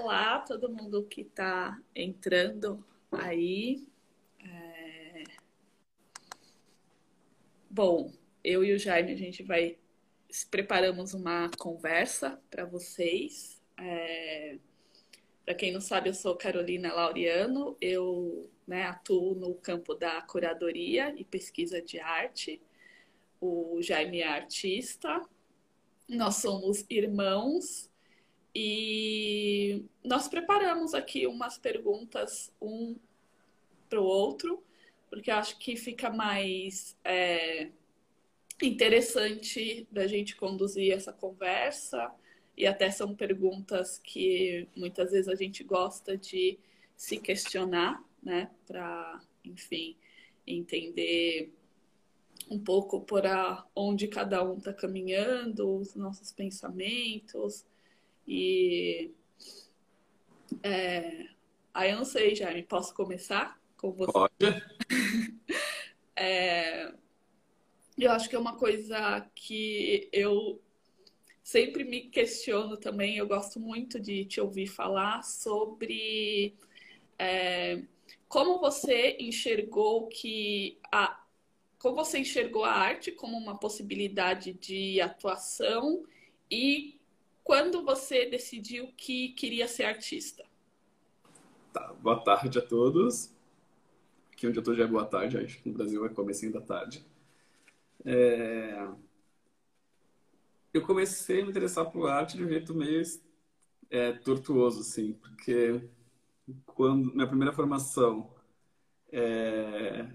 Olá, todo mundo que está entrando aí. É... Bom, eu e o Jaime, a gente vai. Preparamos uma conversa para vocês. É... Para quem não sabe, eu sou Carolina Laureano, eu né, atuo no campo da curadoria e pesquisa de arte. O Jaime é artista, nós somos irmãos e nós preparamos aqui umas perguntas um para o outro, porque acho que fica mais é, interessante da gente conduzir essa conversa. E até são perguntas que muitas vezes a gente gosta de se questionar, né? Para, enfim, entender um pouco por onde cada um está caminhando, os nossos pensamentos. E é, aí eu não sei, Jaime, posso começar com você? Pode. é, eu acho que é uma coisa que eu sempre me questiono também. Eu gosto muito de te ouvir falar sobre é, como você enxergou que a como você enxergou a arte como uma possibilidade de atuação e quando você decidiu que queria ser artista? Tá, boa tarde a todos. Aqui onde eu estou já é boa tarde, acho que no Brasil é comecinho da tarde. É... Eu comecei a me interessar por arte de um jeito meio é, tortuoso, assim, porque quando minha primeira formação é,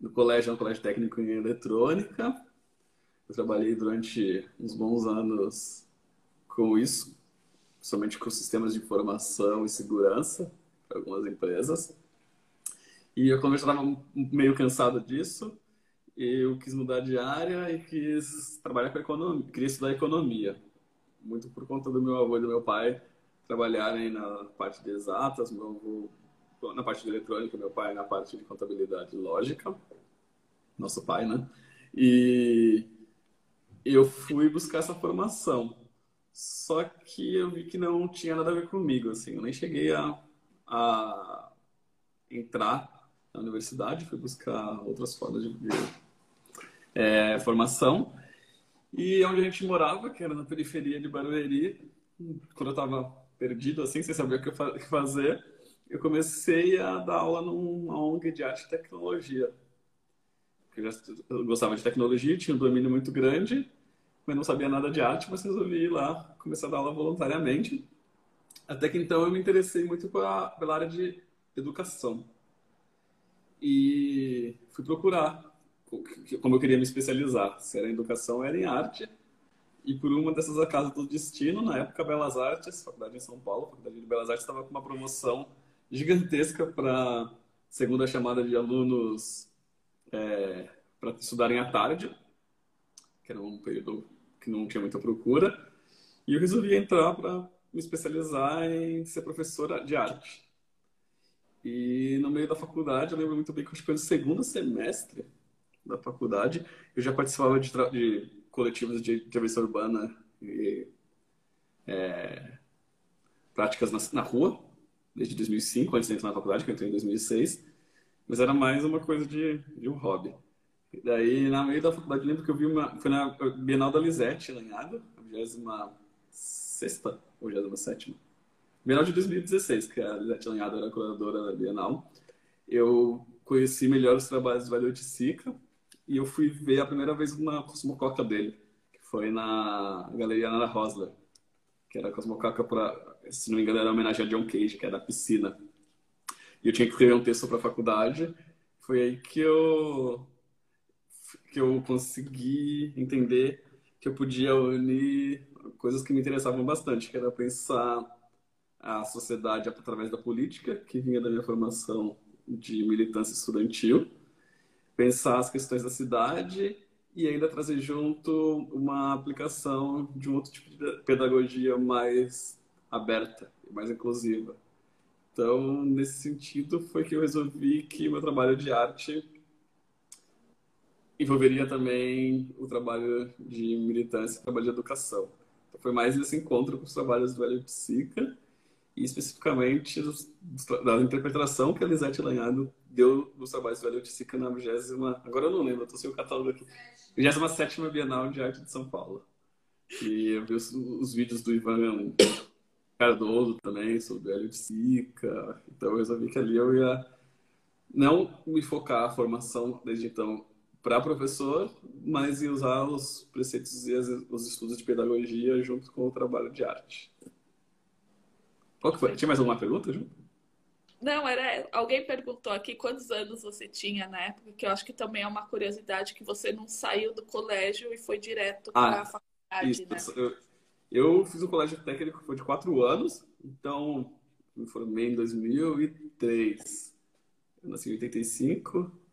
no colégio, no colégio técnico em eletrônica. Eu trabalhei durante uns bons anos com isso, somente com sistemas de informação e segurança para algumas empresas. E eu, quando eu estava meio cansado disso, eu quis mudar de área e quis trabalhar com economia, queria estudar economia. Muito por conta do meu avô e do meu pai trabalharem na parte de exatas, meu avô na parte de eletrônica, meu pai na parte de contabilidade lógica, nosso pai, né? E eu fui buscar essa formação. Só que eu vi que não tinha nada a ver comigo, assim, eu nem cheguei a, a entrar na universidade, fui buscar outras formas de, de é, formação. E onde a gente morava, que era na periferia de Barueri, quando eu estava perdido, assim, sem saber o que fazer, eu comecei a dar aula numa ONG de arte e tecnologia. Eu, já, eu gostava de tecnologia, tinha um domínio muito grande, mas não sabia nada de arte, mas resolvi ir lá começar a dar aula voluntariamente. Até que então eu me interessei muito pela, pela área de educação. E fui procurar como eu queria me especializar, se era em educação era em arte. E por uma dessas acasos do destino, na época Belas Artes, faculdade em São Paulo, faculdade de Belas Artes estava com uma promoção gigantesca para segunda chamada de alunos é, para estudarem à tarde, que era um período que não tinha muita procura, e eu resolvi entrar para me especializar em ser professora de arte. E no meio da faculdade, eu lembro muito bem que acho que foi no segundo semestre da faculdade, eu já participava de, de coletivos de intervenção urbana e é, práticas na, na rua, desde 2005, antes de entrar na faculdade, que eu entrei em 2006. Mas era mais uma coisa de, de um hobby. E daí, na meio da faculdade, lembro que eu vi uma... Foi na Bienal da Lisette, lá em Água, a 26 ou 27 Bienal de 2016, que a Lisette Lanhada era curadora da Bienal. Eu conheci melhor os trabalhos do Valeu Sica e eu fui ver a primeira vez uma cosmococa dele, que foi na Galeria Ana Rosler, que era a cosmococa para se não me engano, era uma homenagem a John Cage, que era a piscina. E eu tinha que escrever um texto para a faculdade. Foi aí que eu que eu consegui entender que eu podia unir coisas que me interessavam bastante, que era pensar a sociedade através da política, que vinha da minha formação de militância estudantil, pensar as questões da cidade e ainda trazer junto uma aplicação de um outro tipo de pedagogia mais aberta e mais inclusiva. Então, nesse sentido, foi que eu resolvi que meu trabalho de arte envolveria também o trabalho de militância e trabalho de educação. Então, foi mais esse encontro com os trabalhos do Velho Psica e especificamente da interpretação que a Lisete Lanhado deu dos trabalhos do Elliot Sica na 20 agora eu não lembro, tô sem o catálogo aqui, 27 Bienal de Arte de São Paulo. E eu vi os, os vídeos do Ivan Cardoso também, sobre o Elliot Sica, então eu resolvi que ali eu ia não me focar a formação desde então para professor, mas em usar os preceitos e os estudos de pedagogia junto com o trabalho de arte. Qual que foi? Tinha mais alguma pergunta, Ju? Não, era. Alguém perguntou aqui quantos anos você tinha na época, que eu acho que também é uma curiosidade que você não saiu do colégio e foi direto para a ah, faculdade, isso. né? Eu, eu, fiz o colégio técnico foi de quatro anos, então me formei em 2003. Eu nasci em 85.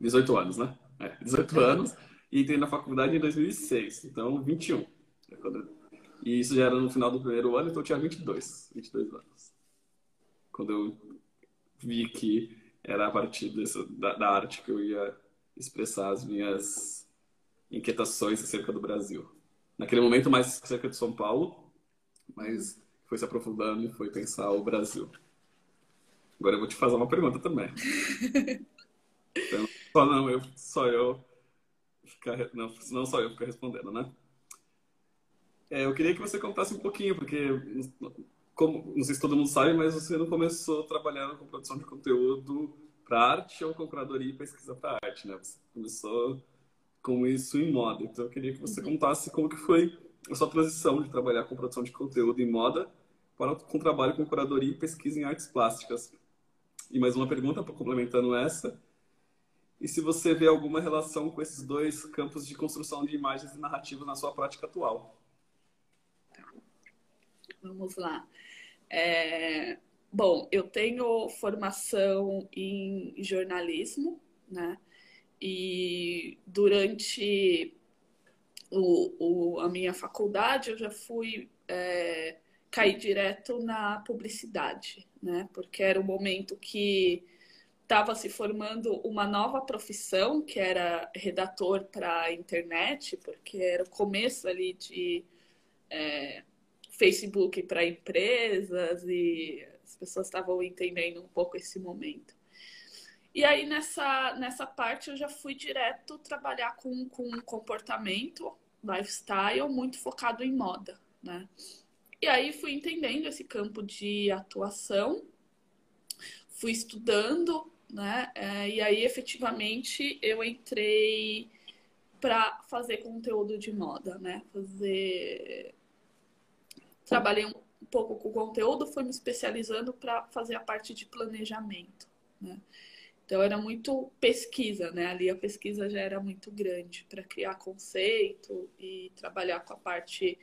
18 anos, né? É, 18 anos. E entrei na faculdade em 2006, então 21. É e isso já era no final do primeiro ano, então eu tinha 22, 22 anos. Quando eu vi que era a partir dessa, da, da arte que eu ia expressar as minhas inquietações acerca do Brasil. Naquele momento, mais acerca de São Paulo, mas foi se aprofundando e foi pensar o Brasil. Agora eu vou te fazer uma pergunta também. Então, só não eu, só eu ficar, não, não só eu ficar respondendo, né? É, eu queria que você contasse um pouquinho, porque como, não sei se todo mundo sabe, mas você não começou trabalhando com produção de conteúdo para arte ou com curadoria e pesquisa para arte, né? Você começou com isso em moda. Então eu queria que você uhum. contasse como que foi a sua transição de trabalhar com produção de conteúdo em moda para com trabalho com curadoria e pesquisa em artes plásticas. E mais uma pergunta, complementando essa, e se você vê alguma relação com esses dois campos de construção de imagens e narrativas na sua prática atual. Vamos lá. É... Bom, eu tenho formação em jornalismo, né? E durante o, o, a minha faculdade eu já fui é, cair direto na publicidade, né? Porque era o momento que estava se formando uma nova profissão, que era redator para a internet, porque era o começo ali de é, Facebook para empresas e as pessoas estavam entendendo um pouco esse momento. E aí nessa, nessa parte eu já fui direto trabalhar com, com comportamento, lifestyle, muito focado em moda, né? E aí fui entendendo esse campo de atuação, fui estudando né? É, e aí, efetivamente, eu entrei para fazer conteúdo de moda, né? Fazer. Trabalhei um pouco com conteúdo, fui me especializando para fazer a parte de planejamento, né? Então era muito pesquisa, né? Ali a pesquisa já era muito grande para criar conceito e trabalhar com a parte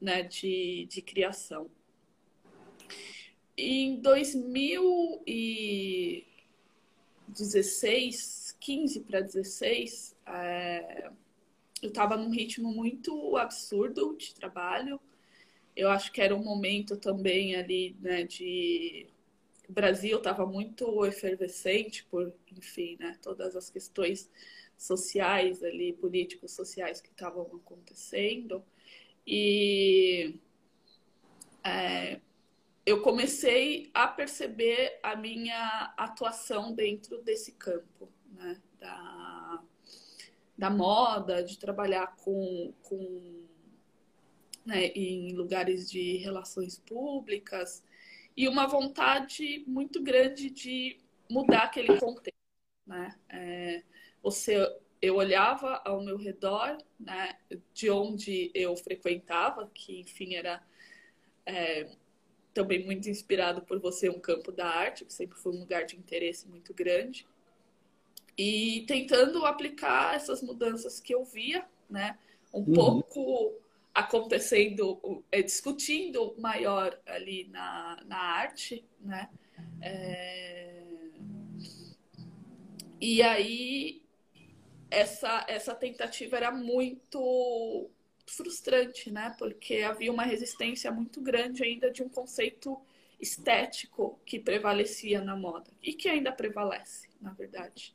né, de, de criação. Em 2000 e 16, 15 para 16, é, eu estava num ritmo muito absurdo de trabalho. Eu acho que era um momento também ali, né, de o Brasil estava muito efervescente por, enfim, né, todas as questões sociais ali, políticos sociais que estavam acontecendo. E é, eu comecei a perceber a minha atuação dentro desse campo, né? Da, da moda, de trabalhar com, com né, em lugares de relações públicas e uma vontade muito grande de mudar aquele contexto, né? É, você, eu olhava ao meu redor, né, de onde eu frequentava, que enfim era é, também muito inspirado por você, um campo da arte, que sempre foi um lugar de interesse muito grande. E tentando aplicar essas mudanças que eu via, né? Um uhum. pouco acontecendo, é, discutindo maior ali na, na arte, né? É... E aí essa, essa tentativa era muito frustrante, né? Porque havia uma resistência muito grande ainda de um conceito estético que prevalecia na moda e que ainda prevalece, na verdade.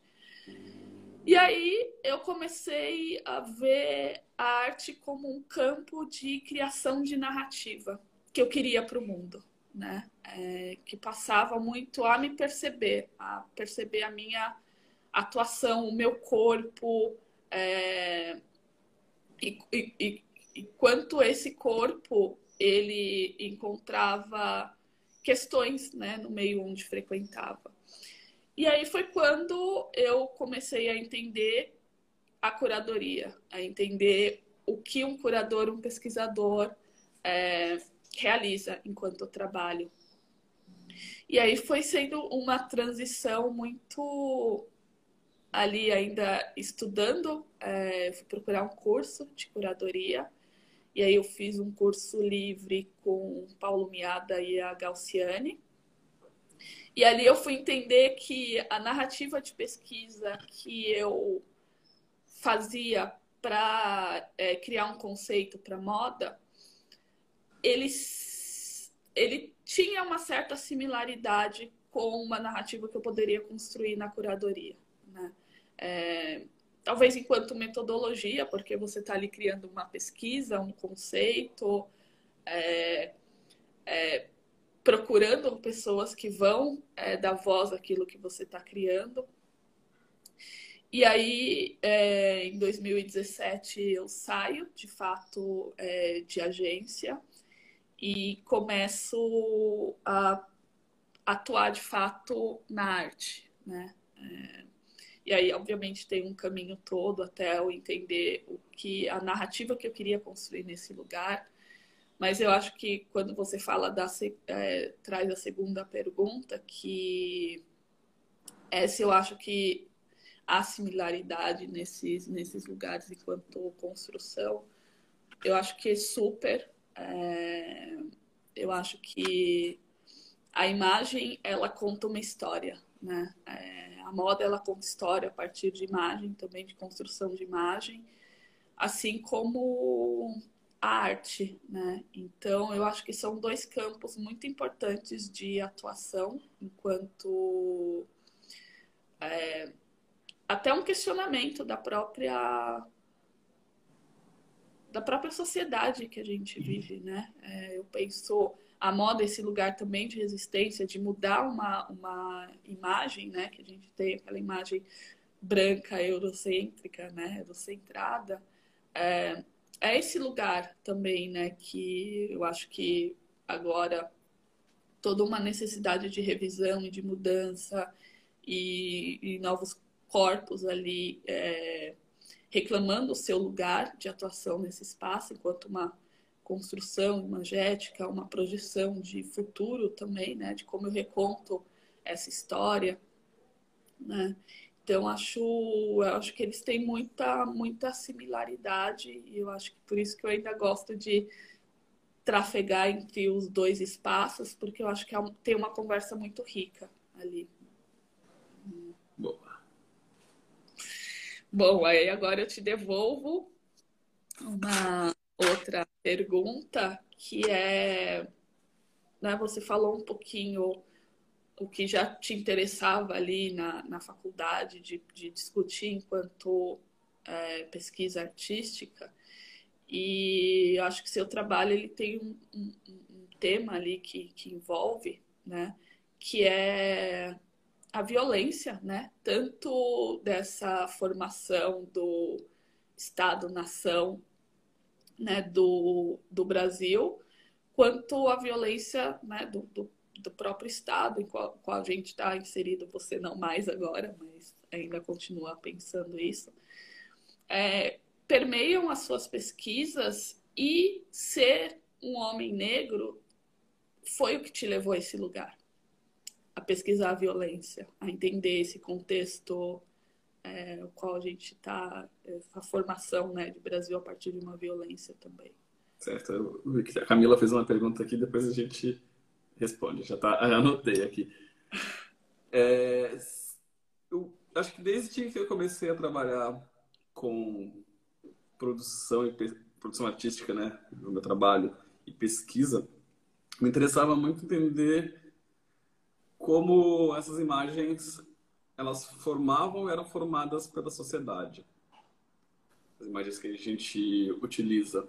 E aí eu comecei a ver a arte como um campo de criação de narrativa que eu queria para o mundo, né? É, que passava muito a me perceber, a perceber a minha atuação, o meu corpo, é, e, e, e quanto esse corpo ele encontrava questões né, no meio onde frequentava. E aí foi quando eu comecei a entender a curadoria, a entender o que um curador, um pesquisador é, realiza enquanto trabalho. E aí foi sendo uma transição muito ali ainda estudando, é, fui procurar um curso de curadoria. E aí eu fiz um curso livre com Paulo Miada e a Galciane. E ali eu fui entender que a narrativa de pesquisa que eu fazia para é, criar um conceito para moda, ele, ele tinha uma certa similaridade com uma narrativa que eu poderia construir na curadoria. Né? É, talvez enquanto metodologia, porque você está ali criando uma pesquisa, um conceito, é, é, procurando pessoas que vão é, dar voz àquilo que você está criando. E aí, é, em 2017, eu saio, de fato, é, de agência e começo a atuar, de fato, na arte, né? É, e aí, obviamente, tem um caminho todo até eu entender o que a narrativa que eu queria construir nesse lugar. Mas eu acho que quando você fala da é, traz a segunda pergunta, que essa eu acho que há similaridade nesses, nesses lugares enquanto construção. Eu acho que é super. É, eu acho que a imagem ela conta uma história, né? É, a moda ela conta história a partir de imagem, também de construção de imagem, assim como a arte, né? Então eu acho que são dois campos muito importantes de atuação enquanto é, até um questionamento da própria da própria sociedade que a gente vive, né? É, eu penso a moda esse lugar também de resistência, de mudar uma, uma imagem, né? Que a gente tem aquela imagem branca, eurocêntrica, né? Eurocentrada. É, é esse lugar também, né? Que eu acho que agora toda uma necessidade de revisão e de mudança e, e novos corpos ali é, reclamando o seu lugar de atuação nesse espaço, enquanto uma construção imagética, uma projeção de futuro também, né, de como eu reconto essa história, né? Então acho, eu acho que eles têm muita muita similaridade e eu acho que por isso que eu ainda gosto de trafegar entre os dois espaços, porque eu acho que é tem uma conversa muito rica ali. Bom, aí agora eu te devolvo uma outra pergunta que é, né, você falou um pouquinho o que já te interessava ali na, na faculdade de, de discutir enquanto é, pesquisa artística e acho que seu trabalho ele tem um, um, um tema ali que, que envolve, né, que é a violência, né? Tanto dessa formação do Estado-nação né, do, do Brasil, quanto a violência né, do, do, do próprio Estado em qual, qual a gente está inserido, você não mais agora, mas ainda continua pensando isso, é, permeiam as suas pesquisas e ser um homem negro foi o que te levou a esse lugar? A pesquisar a violência, a entender esse contexto é, o qual a gente está, essa formação né, de Brasil a partir de uma violência também. Certo. A Camila fez uma pergunta aqui, depois a gente responde. Já tá, anotei aqui. É, eu acho que desde que eu comecei a trabalhar com produção e produção artística, né, no meu trabalho e pesquisa, me interessava muito entender como essas imagens elas formavam eram formadas pela sociedade as imagens que a gente utiliza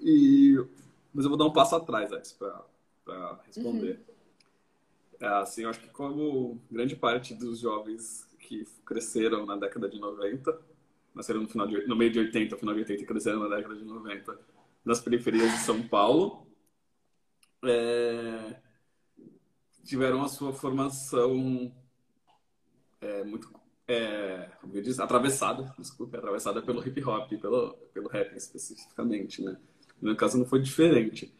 e mas eu vou dar um passo atrás para para responder. Uhum. É, assim, eu acho que como grande parte dos jovens que cresceram na década de 90, nasceram no, final de, no meio de 80, final de 80 e cresceram na década de 90, nas periferias de São Paulo, é, tiveram a sua formação é, muito é, como eu disse, atravessada, desculpe, atravessada pelo hip hop, pelo, pelo rap especificamente, né? No meu caso não foi diferente.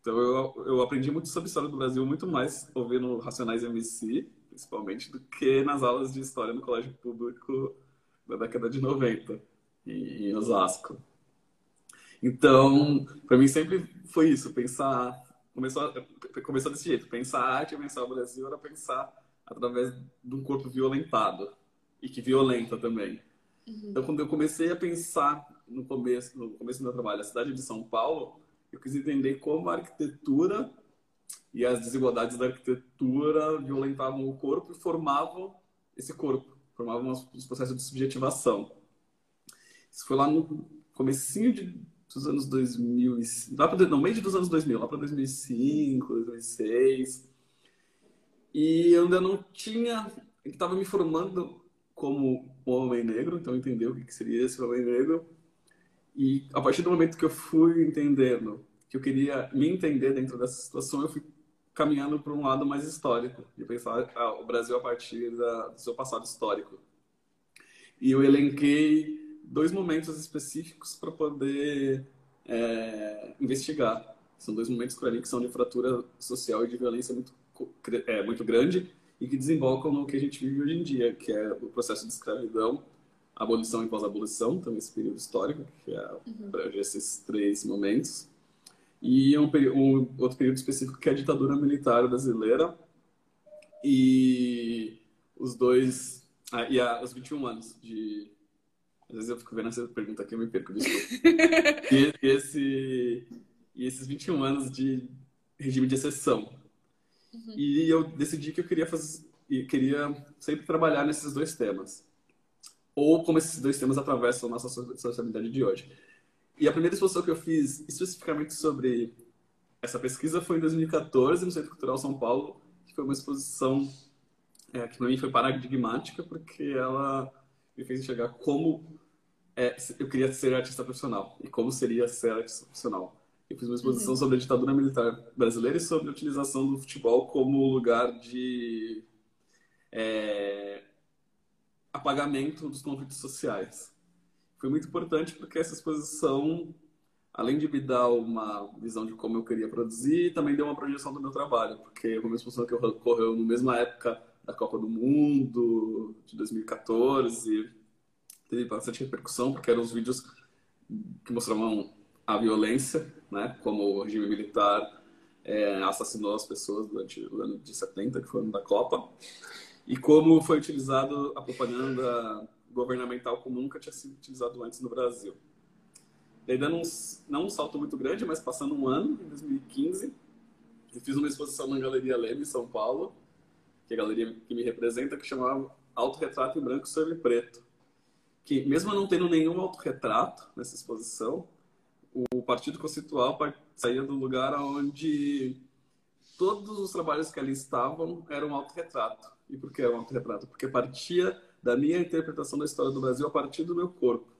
Então eu, eu aprendi muito sobre história do Brasil, muito mais ouvindo Racionais MC, principalmente, do que nas aulas de história no colégio público da década de 90, em, em Osasco. Então, para mim sempre foi isso, pensar, começou, começou desse jeito, pensar a arte, pensar o Brasil era pensar através de um corpo violentado e que violenta também. Uhum. Então, quando eu comecei a pensar no começo, no começo do meu trabalho, a cidade de São Paulo, eu quis entender como a arquitetura e as desigualdades da arquitetura violentavam o corpo e formavam esse corpo, formavam os processos de subjetivação. Isso foi lá no comecinho de, dos anos 2000, lá pra, no meio dos anos 2000, lá para 2005, 2006. E eu ainda não tinha, estava me formando como homem negro, então entender o que seria esse homem negro e a partir do momento que eu fui entendendo que eu queria me entender dentro dessa situação, eu fui caminhando para um lado mais histórico, de pensar ah, o Brasil a partir da, do seu passado histórico. E eu elenquei dois momentos específicos para poder é, investigar. São dois momentos para mim que são de fratura social e de violência muito, é, muito grande e que desembocam no que a gente vive hoje em dia, que é o processo de escravidão abolição e pós-abolição, também esse período histórico, que é uhum. esses três momentos. E um, um, outro período específico que é a ditadura militar brasileira. E os dois. Ah, e a, os 21 anos de. Às vezes eu fico vendo essa pergunta aqui, eu me perco, desculpa. e, esse, e esses 21 anos de regime de exceção. Uhum. E eu decidi que eu queria fazer. queria sempre trabalhar nesses dois temas ou como esses dois temas atravessam a nossa sociabilidade de hoje. E a primeira exposição que eu fiz especificamente sobre essa pesquisa foi em 2014 no Centro Cultural São Paulo, que foi uma exposição é, que para mim foi paradigmática, porque ela me fez enxergar como é, eu queria ser artista profissional e como seria ser artista profissional. Eu fiz uma exposição uhum. sobre a ditadura militar brasileira e sobre a utilização do futebol como lugar de é, apagamento dos conflitos sociais. Foi muito importante porque essa exposição, além de me dar uma visão de como eu queria produzir, também deu uma projeção do meu trabalho, porque foi uma exposição que ocorreu na mesma época da Copa do Mundo, de 2014, teve bastante repercussão, porque eram os vídeos que mostravam a violência, né, como o regime militar é, assassinou as pessoas durante o ano de 70, que foi o ano da Copa e como foi utilizado a propaganda governamental como nunca tinha sido utilizado antes no Brasil. Daí dando um, não um salto muito grande, mas passando um ano, em 2015, eu fiz uma exposição na Galeria Leme, em São Paulo, que é a galeria que me representa, que chamava Autorretrato em Branco sobre Preto. Que, mesmo não tendo nenhum autorretrato nessa exposição, o Partido Conceitual saía do lugar onde todos os trabalhos que ali estavam eram autorretrato. E por que é um autorretrato? Porque partia da minha interpretação da história do Brasil a partir do meu corpo.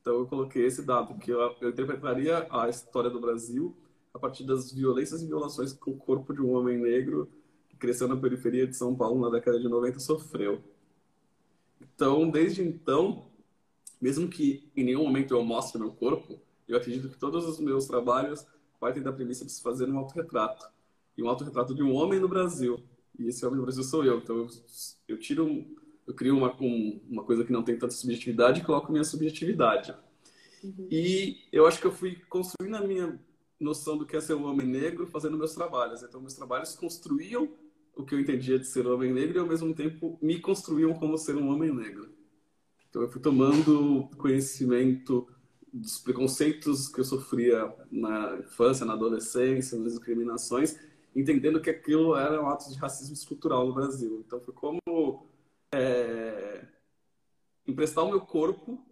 Então eu coloquei esse dado, que eu, eu interpretaria a história do Brasil a partir das violências e violações que o corpo de um homem negro que cresceu na periferia de São Paulo na década de 90 sofreu. Então, desde então, mesmo que em nenhum momento eu mostre meu corpo, eu acredito que todos os meus trabalhos partem da premissa de se fazer um autorretrato. E um autorretrato de um homem no Brasil, e esse homem no Brasil sou eu. Então eu, eu tiro, eu crio uma, um, uma coisa que não tem tanta subjetividade e coloco minha subjetividade. Uhum. E eu acho que eu fui construindo a minha noção do que é ser um homem negro fazendo meus trabalhos. Então meus trabalhos construíam o que eu entendia de ser homem negro e ao mesmo tempo me construíam como ser um homem negro. Então eu fui tomando conhecimento dos preconceitos que eu sofria na infância, na adolescência, nas discriminações entendendo que aquilo era um ato de racismo estrutural no Brasil. Então foi como é, emprestar o meu corpo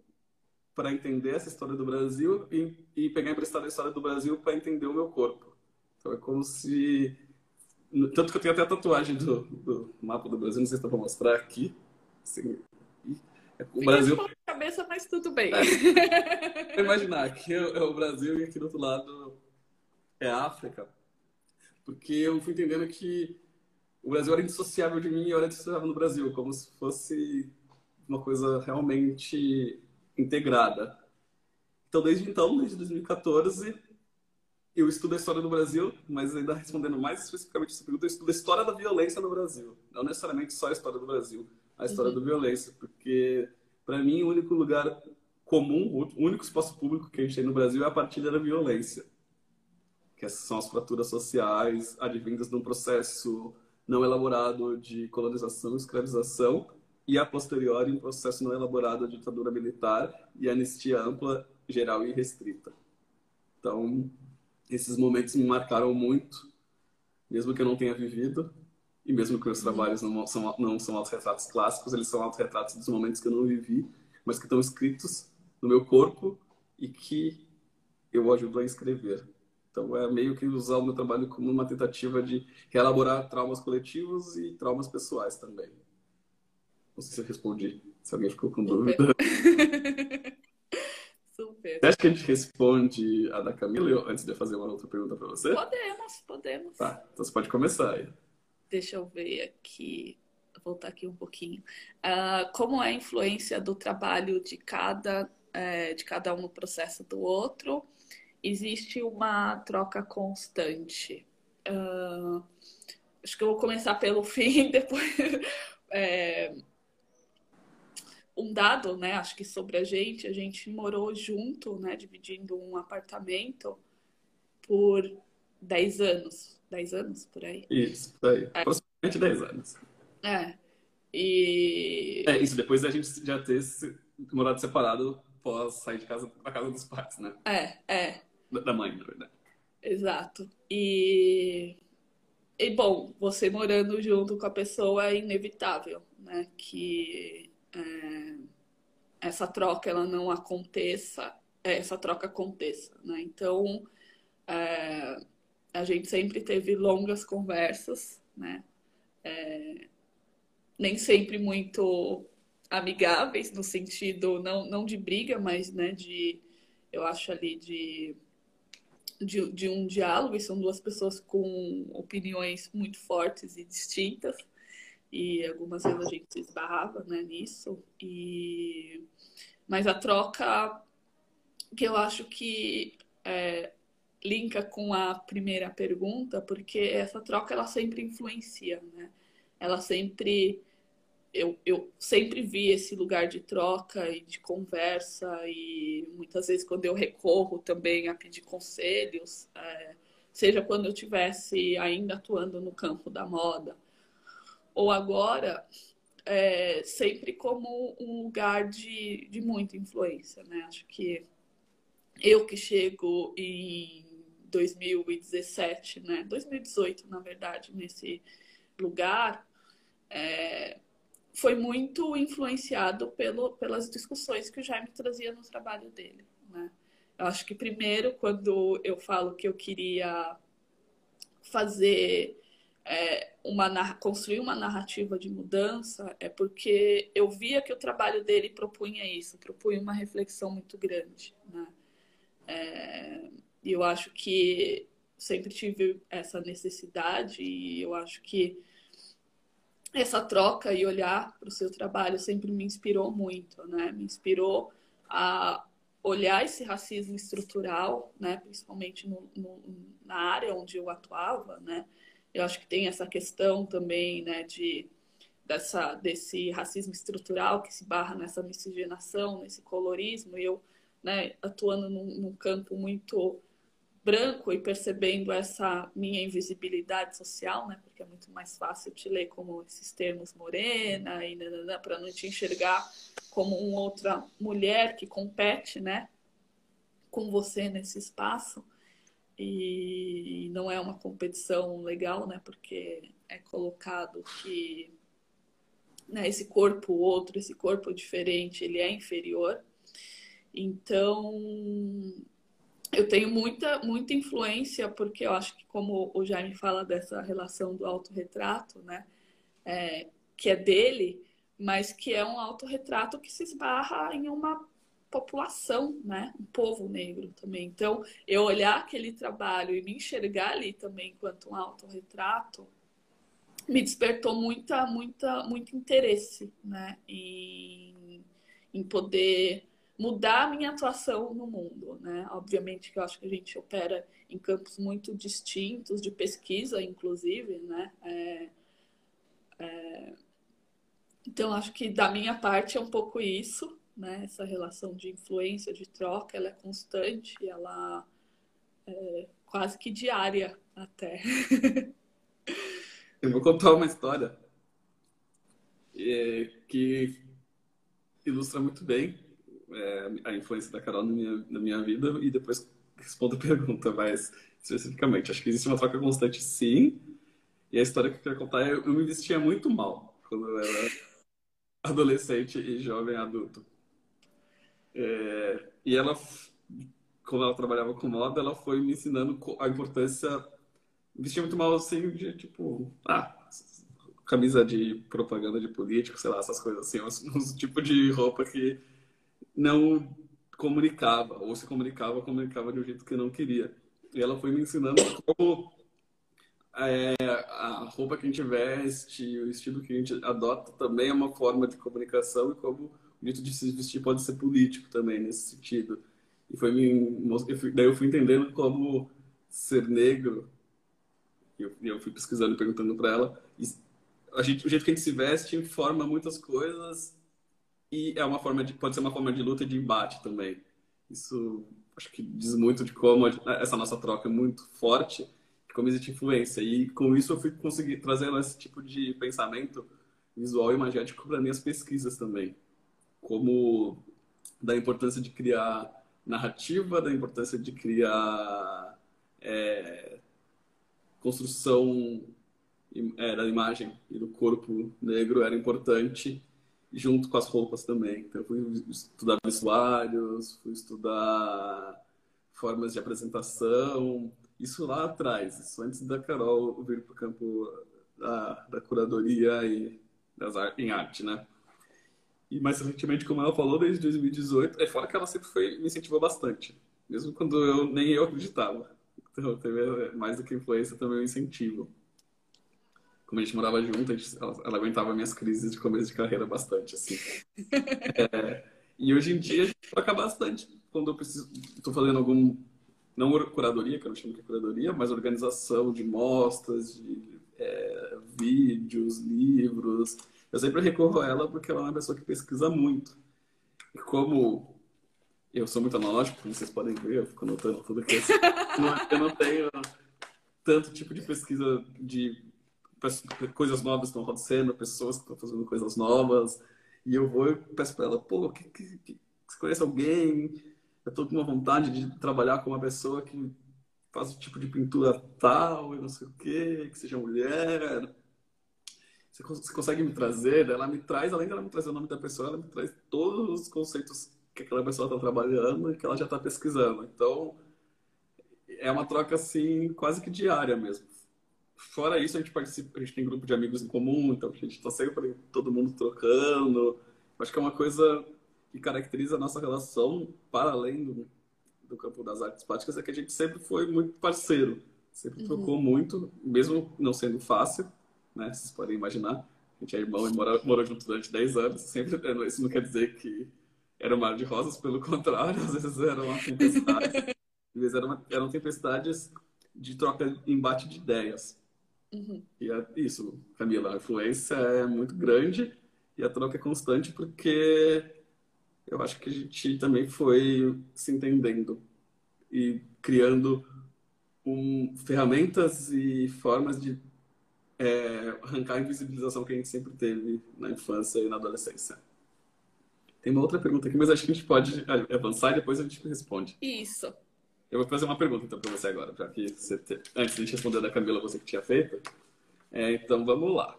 para entender essa história do Brasil e, e pegar emprestado a história do Brasil para entender o meu corpo. Então é como se. Tanto que eu tenho até a tatuagem do, do mapa do Brasil, não sei se dá para mostrar aqui. Assim, o Brasil. cabeça, mas tudo bem. É. Imaginar, aqui é o Brasil e aqui do outro lado é a África. Porque eu fui entendendo que o Brasil era indissociável de mim e eu era indissociável no Brasil, como se fosse uma coisa realmente integrada. Então, desde então, desde 2014, eu estudo a história do Brasil, mas ainda respondendo mais especificamente essa pergunta, eu estudo a história da violência no Brasil. Não necessariamente só a história do Brasil, a história uhum. da violência, porque, para mim, o único lugar comum, o único espaço público que a gente tem no Brasil é a partir da violência. Que são as fraturas sociais advindas de um processo não elaborado de colonização e escravização, e a posteriori um processo não elaborado de ditadura militar e anistia ampla, geral e restrita. Então, esses momentos me marcaram muito, mesmo que eu não tenha vivido, e mesmo que os trabalhos não são, não são autorretratos clássicos, eles são autorretratos dos momentos que eu não vivi, mas que estão escritos no meu corpo e que eu ajudo a escrever. Então é meio que usar o meu trabalho como uma tentativa de reelaborar traumas coletivos e traumas pessoais também. Não sei se eu respondi. Se alguém ficou com dúvida. Super. Você acha que a gente responde a da Camila antes de fazer uma outra pergunta para você? Podemos, podemos. Tá, então você pode começar aí. Deixa eu ver aqui, voltar aqui um pouquinho. Uh, como é a influência do trabalho de cada, é, de cada um no processo do outro? existe uma troca constante. Uh, acho que eu vou começar pelo fim, depois. É, um dado, né? Acho que sobre a gente, a gente morou junto, né? Dividindo um apartamento por 10 anos. 10 anos por aí? Isso, por aí. É. Aproximadamente 10 anos. É. E. É, isso depois da gente já ter morado separado pós sair de casa para casa dos pais, né? É, é. Da mãe, na verdade. Exato. E, e bom, você morando junto com a pessoa é inevitável, né? Que é, essa troca ela não aconteça, é, essa troca aconteça, né? Então é, a gente sempre teve longas conversas, né? É, nem sempre muito amigáveis no sentido não, não de briga, mas né, de eu acho ali de de, de um diálogo, e são duas pessoas com opiniões muito fortes e distintas, e algumas vezes a gente se esbarrava né, nisso. E... Mas a troca, que eu acho que é, linka com a primeira pergunta, porque essa troca ela sempre influencia, né? Ela sempre eu, eu sempre vi esse lugar de troca e de conversa e muitas vezes quando eu recorro também a pedir conselhos, é, seja quando eu estivesse ainda atuando no campo da moda ou agora, é, sempre como um lugar de, de muita influência, né? Acho que eu que chego em 2017, né? 2018, na verdade, nesse lugar, é, foi muito influenciado pelo, pelas discussões que o Jaime trazia no trabalho dele. Né? Eu acho que primeiro, quando eu falo que eu queria fazer é, uma construir uma narrativa de mudança, é porque eu via que o trabalho dele propunha isso, propunha uma reflexão muito grande. Né? É, e eu acho que sempre tive essa necessidade e eu acho que essa troca e olhar para o seu trabalho sempre me inspirou muito, né? Me inspirou a olhar esse racismo estrutural, né? Principalmente no, no, na área onde eu atuava, né? Eu acho que tem essa questão também, né? De dessa desse racismo estrutural que se barra nessa miscigenação, nesse colorismo. E eu, né? Atuando num, num campo muito branco e percebendo essa minha invisibilidade social, né? Porque é muito mais fácil te ler como esses termos morena e para não te enxergar como uma outra mulher que compete, né? Com você nesse espaço e não é uma competição legal, né? Porque é colocado que né, esse corpo outro, esse corpo diferente, ele é inferior. Então eu tenho muita, muita influência, porque eu acho que, como o Jaime fala dessa relação do autorretrato, né? É, que é dele, mas que é um autorretrato que se esbarra em uma população, né? Um povo negro também. Então, eu olhar aquele trabalho e me enxergar ali também enquanto um autorretrato me despertou muita, muita, muito interesse, né? Em, em poder mudar a minha atuação no mundo, né? Obviamente que eu acho que a gente opera em campos muito distintos de pesquisa, inclusive, né? É, é... Então acho que da minha parte é um pouco isso, né? Essa relação de influência, de troca, ela é constante, ela é quase que diária até. Eu vou contar uma história é, que ilustra muito bem a influência da Carol na minha, na minha vida e depois respondo a pergunta mais especificamente. Acho que existe uma troca constante, sim. E a história que eu quero contar é eu me vestia muito mal quando eu era adolescente e jovem adulto. É, e ela, quando ela trabalhava com moda, ela foi me ensinando a importância. Vestia muito mal assim, de tipo, ah, camisa de propaganda de político, sei lá, essas coisas assim, uns, uns tipo de roupa que não comunicava, ou se comunicava, comunicava de um jeito que não queria. E ela foi me ensinando como é, a roupa que a gente veste, o estilo que a gente adota também é uma forma de comunicação e como o jeito de se vestir pode ser político também nesse sentido. E foi me daí eu fui entendendo como ser negro e eu, eu, fui pesquisando e perguntando para ela a gente, o jeito que a gente se veste informa muitas coisas e é uma forma de pode ser uma forma de luta e de embate também. Isso acho que diz muito de como essa nossa troca é muito forte, como existe influência. E com isso eu fui conseguir trazer esse tipo de pensamento visual e imagético para minhas pesquisas também. Como da importância de criar narrativa, da importância de criar é, construção é, da imagem e do corpo negro era importante junto com as roupas também. Então, eu fui estudar vestuários, fui estudar formas de apresentação, isso lá atrás, isso antes da Carol vir para o campo da, da, curadoria e das, em arte, né? E mais recentemente, como ela falou, desde 2018, é fora que ela sempre foi, me incentivou bastante, mesmo quando eu nem eu acreditava. Então, teve mais do que influência também o incentivo como a gente morava junto, gente, ela, ela, aguentava minhas crises de começo de carreira bastante, assim. é, e hoje em dia a gente troca bastante. Quando eu preciso, estou fazendo algum, não curadoria, que eu não chamo de curadoria, mas organização de mostras, de é, vídeos, livros. Eu sempre recorro a ela porque ela é uma pessoa que pesquisa muito. E como eu sou muito analógico, como vocês podem ver, eu fico anotando tudo aqui. eu não tenho tanto tipo de pesquisa de coisas novas estão acontecendo, pessoas que estão fazendo coisas novas. E eu vou e peço para ela, pô, que, que, que, você conhece alguém? Eu estou com uma vontade de trabalhar com uma pessoa que faz o tipo de pintura tal, e não sei o quê, que seja mulher. Você, você consegue me trazer? Ela me traz, além dela me trazer o nome da pessoa, ela me traz todos os conceitos que aquela pessoa está trabalhando e que ela já está pesquisando. Então, é uma troca assim, quase que diária mesmo fora isso, a gente participa, a gente tem grupo de amigos em comum, então a gente está sempre todo mundo trocando. Acho que é uma coisa que caracteriza a nossa relação, para além do, do campo das artes plásticas, é que a gente sempre foi muito parceiro. Sempre uhum. trocou muito, mesmo não sendo fácil, né? Vocês podem imaginar. A gente é irmão e mora, morou junto durante 10 anos. Sempre, é, isso não quer dizer que era um mar de rosas, pelo contrário, às vezes eram uma tempestade. às vezes eram, eram tempestades de troca, embate de ideias. Uhum. E é isso, Camila, a influência é muito grande e a troca é constante porque eu acho que a gente também foi se entendendo e criando um, ferramentas e formas de é, arrancar a invisibilização que a gente sempre teve na infância e na adolescência. Tem uma outra pergunta aqui, mas acho que a gente pode avançar e depois a gente responde. Isso. Eu vou fazer uma pergunta então para você agora, já que você te... antes de responder da Camila, você que tinha feito. É, então vamos lá.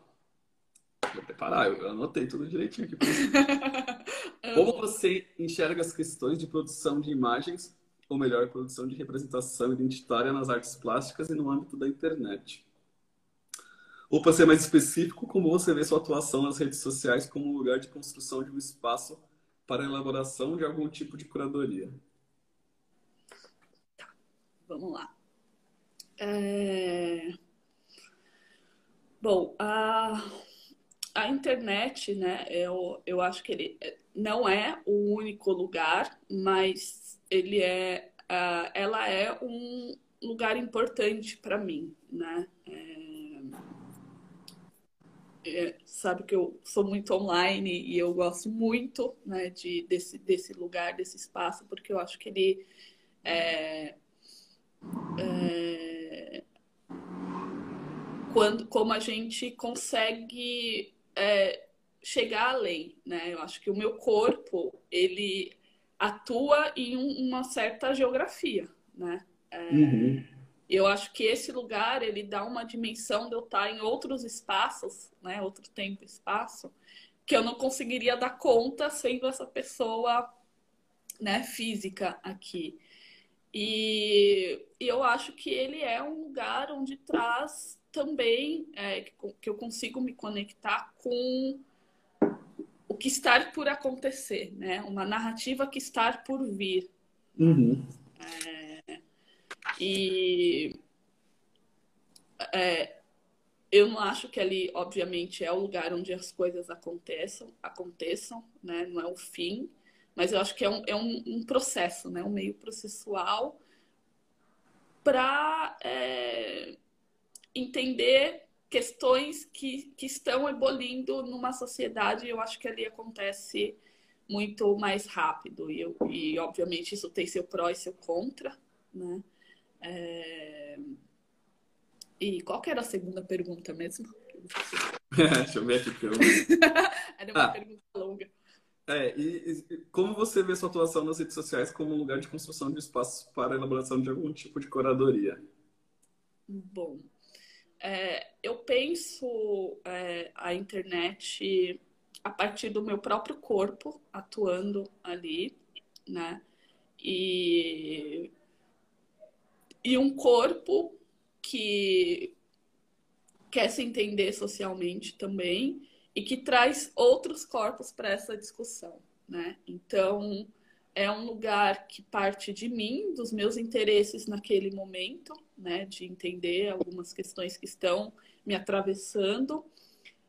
Vou preparar, eu anotei tudo direitinho aqui. Como você enxerga as questões de produção de imagens ou melhor, produção de representação identitária nas artes plásticas e no âmbito da internet. Ou, para ser mais específico, como você vê sua atuação nas redes sociais como lugar de construção de um espaço para elaboração de algum tipo de curadoria? Vamos lá. É... Bom, a, a internet, né, eu, eu acho que ele não é o único lugar, mas ele é, ela é um lugar importante para mim, né? É, é, sabe que eu sou muito online e eu gosto muito né, de, desse, desse lugar, desse espaço, porque eu acho que ele é, é quando, como a gente consegue é, chegar além, né? Eu acho que o meu corpo ele atua em um, uma certa geografia, né? É, uhum. Eu acho que esse lugar ele dá uma dimensão de eu estar em outros espaços, né? Outro tempo, espaço que eu não conseguiria dar conta sendo essa pessoa, né? Física aqui. E, e eu acho que ele é um lugar onde traz também é, que eu consigo me conectar com o que está por acontecer, né? Uma narrativa que está por vir. Uhum. É, e é, eu não acho que ali, obviamente, é o lugar onde as coisas aconteçam, aconteçam, né? Não é o fim, mas eu acho que é um, é um, um processo, né? Um meio processual para é, entender questões que, que estão ebolindo numa sociedade. Eu acho que ali acontece muito mais rápido. E, eu, e obviamente, isso tem seu pró e seu contra, né? É... E qual que era a segunda pergunta mesmo? Deixa eu ver aqui. Eu... era uma ah, pergunta longa. É, e, e, como você vê sua atuação nas redes sociais como um lugar de construção de espaços para a elaboração de algum tipo de curadoria? Bom, é, eu penso é, a internet a partir do meu próprio corpo atuando ali, né? E, e um corpo que quer se entender socialmente também e que traz outros corpos para essa discussão, né? Então, é um lugar que parte de mim, dos meus interesses naquele momento, né, de entender algumas questões que estão me atravessando,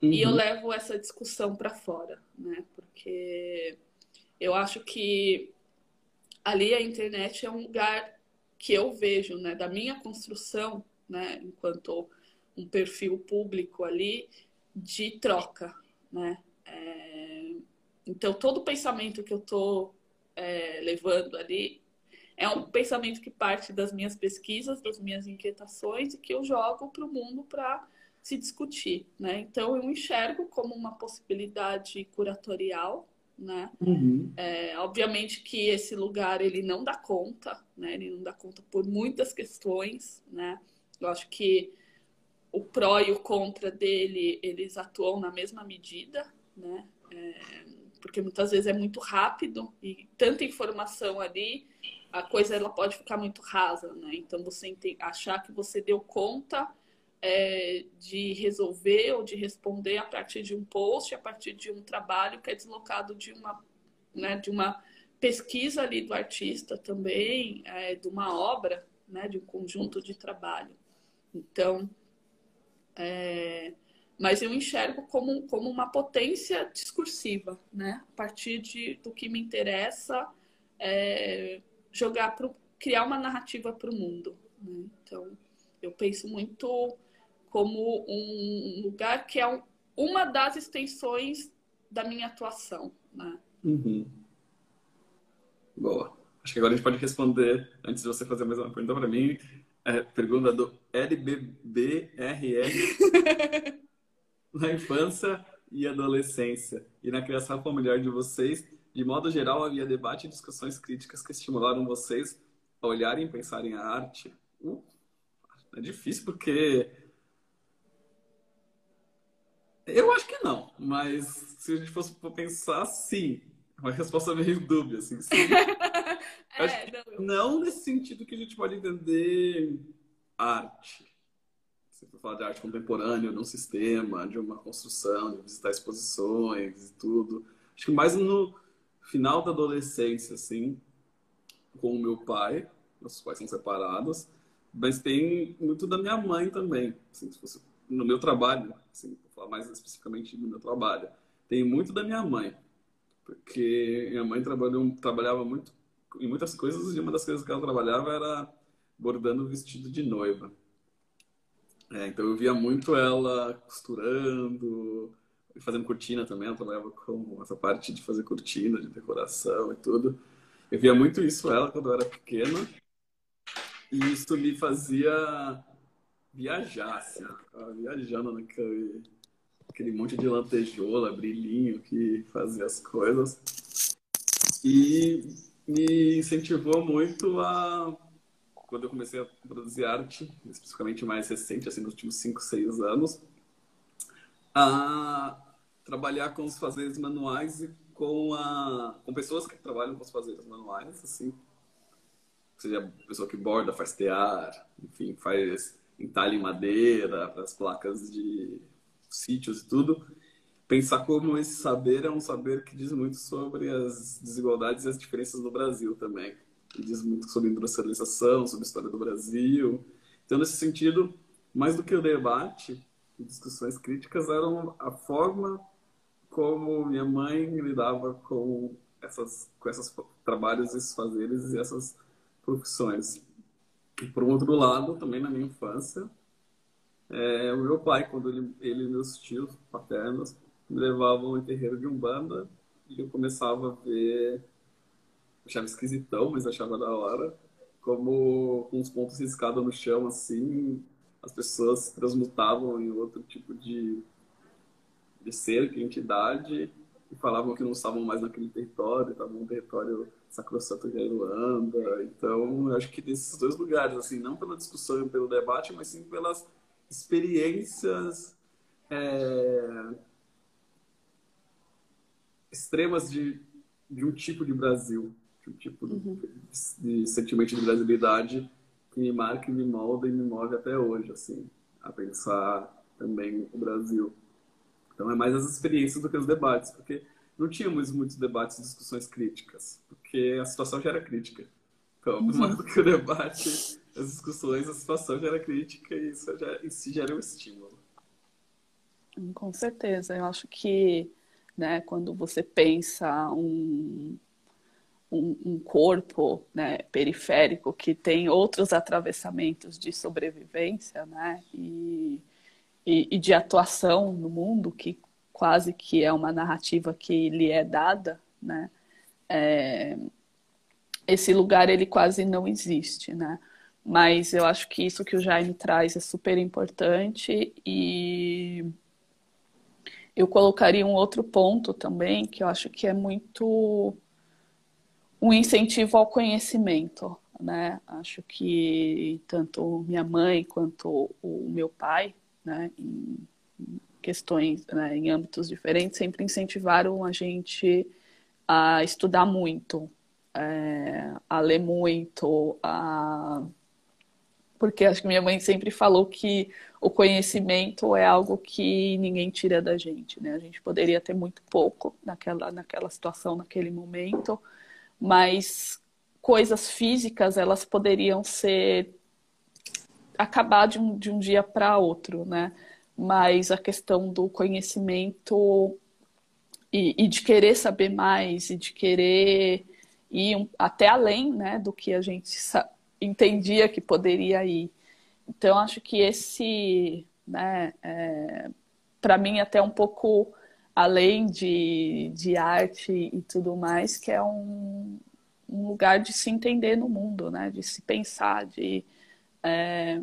uhum. e eu uhum. levo essa discussão para fora, né? Porque eu acho que ali a internet é um lugar que eu vejo, né, da minha construção, né, enquanto um perfil público ali de troca, né? É... Então todo pensamento que eu estou é, levando ali é um pensamento que parte das minhas pesquisas, das minhas inquietações e que eu jogo para o mundo para se discutir, né? Então eu enxergo como uma possibilidade curatorial, né? Uhum. É, obviamente que esse lugar ele não dá conta, né? Ele não dá conta por muitas questões, né? Eu acho que o pró e o contra dele eles atuam na mesma medida, né? É, porque muitas vezes é muito rápido e tanta informação ali, a coisa ela pode ficar muito rasa, né? Então você achar que você deu conta é, de resolver ou de responder a partir de um post, a partir de um trabalho que é deslocado de uma, né, de uma pesquisa ali do artista também, é, de uma obra, né, de um conjunto de trabalho. Então, é, mas eu enxergo como, como uma potência discursiva, né? A partir de, do que me interessa é, jogar pro, criar uma narrativa para o mundo. Né? Então, eu penso muito como um lugar que é um, uma das extensões da minha atuação. Né? Uhum. Boa. Acho que agora a gente pode responder, antes de você fazer mais uma pergunta para mim, é, pergunta do LBBRR. na infância e adolescência e na criação familiar de vocês, de modo geral, havia debate e discussões críticas que estimularam vocês a olharem e pensarem a arte? Uh, é difícil porque eu acho que não, mas se a gente fosse pensar, sim. Uma resposta meio dúbia, assim. Sim. é, não, não nesse sentido que a gente pode entender arte. Se for falar de arte contemporânea, de um sistema, de uma construção, de visitar exposições e tudo. Acho que mais no final da adolescência, assim, com o meu pai, nossos pais são separados, mas tem muito da minha mãe também. Assim, se fosse no meu trabalho, assim, vou falar mais especificamente do meu trabalho, tem muito da minha mãe, porque minha mãe trabalhou, trabalhava muito em muitas coisas e uma das coisas que ela trabalhava era bordando vestido de noiva. É, então eu via muito ela costurando, fazendo cortina também. Ela trabalhava com essa parte de fazer cortina, de decoração e tudo. Eu via muito isso ela quando eu era pequena. E isso me fazia viajar, assim, viajando naquele aquele monte de lantejola, brilhinho que fazia as coisas. E me incentivou muito a quando eu comecei a produzir arte, especificamente mais recente, assim, nos últimos 5, 6 anos, a trabalhar com os fazeres manuais e com, a, com pessoas que trabalham com os fazeres manuais, assim, seja pessoa que borda, faz tear, enfim, faz entalhe em madeira para as placas de sítios e tudo, pensar como esse saber é um saber que diz muito sobre as desigualdades e as diferenças no Brasil também. E diz muito sobre industrialização, sobre a história do Brasil. Então, nesse sentido, mais do que o debate e discussões críticas, eram a forma como minha mãe lidava com essas com esses trabalhos, esses fazeres e essas profissões. E, por outro lado, também na minha infância, é, o meu pai, quando ele, ele e meus tios paternos me levavam em terreiro de Umbanda e eu começava a ver, achava esquisitão, mas achava da hora, como com os pontos riscados no chão, assim, as pessoas se transmutavam em outro tipo de, de ser, de entidade, e falavam que não estavam mais naquele território, estavam no território sacrosanto de Irlanda. Então, acho que desses dois lugares, assim, não pela discussão e pelo debate, mas sim pelas experiências é, extremas de, de um tipo de Brasil, de um tipo uhum. de, de, sentimento de brasilidade que me marca, me molda e me move até hoje, assim, a pensar também o Brasil. Então é mais as experiências do que os debates, porque não tínhamos muitos debates e discussões críticas, porque a situação já era crítica. Então, uhum. mais do que o debate, as discussões, a situação já era crítica e isso já, em si já era um estímulo. Com certeza. Eu acho que né, quando você pensa um, um, um corpo né, periférico que tem outros atravessamentos de sobrevivência né, e, e, e de atuação no mundo, que quase que é uma narrativa que lhe é dada, né, é, esse lugar ele quase não existe, né? Mas eu acho que isso que o Jaime traz é super importante e eu colocaria um outro ponto também que eu acho que é muito um incentivo ao conhecimento, né? Acho que tanto minha mãe quanto o meu pai, né, em questões, né, em âmbitos diferentes, sempre incentivaram a gente a estudar muito, é, a ler muito, a porque acho que minha mãe sempre falou que o conhecimento é algo que ninguém tira da gente, né? A gente poderia ter muito pouco naquela, naquela situação, naquele momento, mas coisas físicas elas poderiam ser acabar de um, de um dia para outro, né? Mas a questão do conhecimento e, e de querer saber mais e de querer ir um, até além, né, do que a gente sabe entendia que poderia ir. Então, acho que esse, né, é, para mim, até um pouco além de, de arte e tudo mais, que é um, um lugar de se entender no mundo, né, de se pensar, de, é,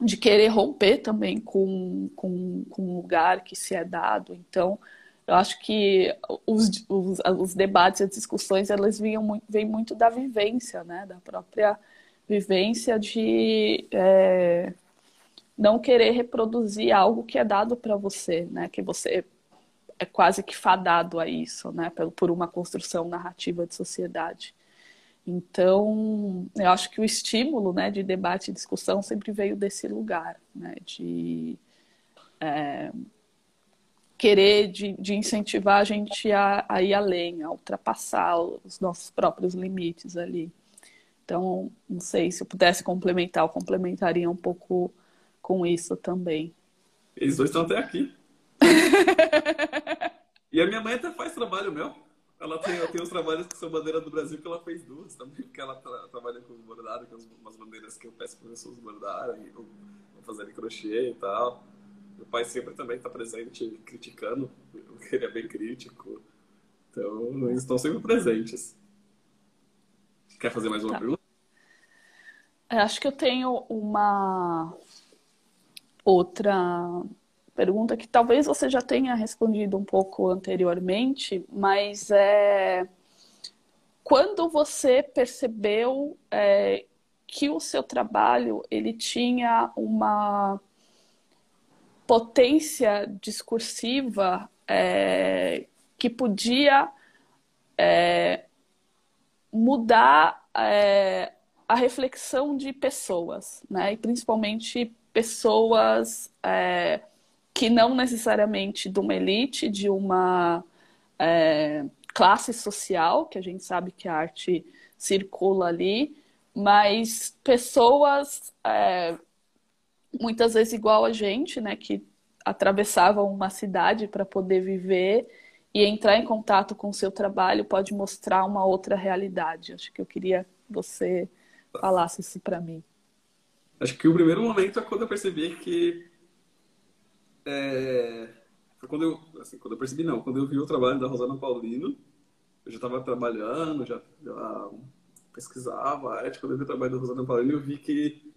de querer romper também com, com, com um lugar que se é dado. Então, eu acho que os, os, os debates as discussões, elas muito, vêm muito da vivência, né? Da própria vivência de é, não querer reproduzir algo que é dado para você, né? Que você é quase que fadado a isso, né? Por uma construção narrativa de sociedade. Então, eu acho que o estímulo né, de debate e discussão sempre veio desse lugar, né, de é, querer, de, de, incentivar a gente a, a, ir além, a ultrapassar os nossos próprios limites ali. Então, não sei, se eu pudesse complementar, eu complementaria um pouco com isso também. Eles dois estão até aqui. e a minha mãe até faz trabalho meu. Ela tem, tem os trabalhos que são bandeira do Brasil que ela fez duas também, porque ela tra trabalha com bordado, com umas bandeiras que eu peço para pessoas bordarem, ou fazerem crochê e tal. Meu pai sempre também está presente criticando, ele é bem crítico. Então, eles estão sempre presentes. Quer fazer mais uma tá. pergunta? É, acho que eu tenho uma outra pergunta que talvez você já tenha respondido um pouco anteriormente, mas é quando você percebeu é, que o seu trabalho ele tinha uma potência discursiva é, que podia é, mudar é, a reflexão de pessoas, né? E principalmente pessoas é, que não necessariamente de uma elite, de uma é, classe social, que a gente sabe que a arte circula ali, mas pessoas é, muitas vezes igual a gente, né, que atravessavam uma cidade para poder viver e entrar em contato com o seu trabalho pode mostrar uma outra realidade. Acho que eu queria que você falasse isso para mim. Acho que o primeiro momento é quando eu percebi que é, foi quando eu, assim, quando eu percebi, não, quando eu vi o trabalho da Rosana Paulino, eu já estava trabalhando, já, já, pesquisava arte, quando eu vi o trabalho da Rosana Paulino, eu vi que,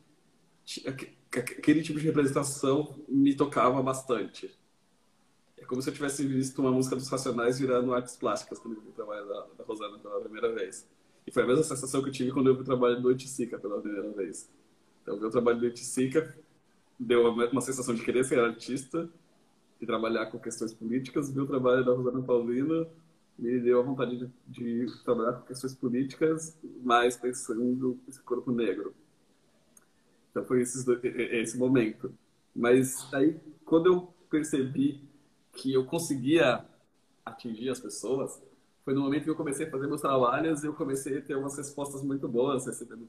que aquele tipo de representação me tocava bastante. É como se eu tivesse visto uma música dos Racionais virando artes plásticas quando eu vi o trabalho da, da Rosana pela primeira vez. E foi a mesma sensação que eu tive quando eu vi o trabalho do Oiticica pela primeira vez. Então, vi o trabalho do Oiticica deu uma sensação de querer ser artista e trabalhar com questões políticas. Vi o trabalho da Rosana Paulina me deu a vontade de, de trabalhar com questões políticas, mas pensando esse corpo negro. Então foi esse, esse momento. Mas aí, quando eu percebi que eu conseguia atingir as pessoas, foi no momento que eu comecei a fazer meus trabalhos e eu comecei a ter umas respostas muito boas, recebendo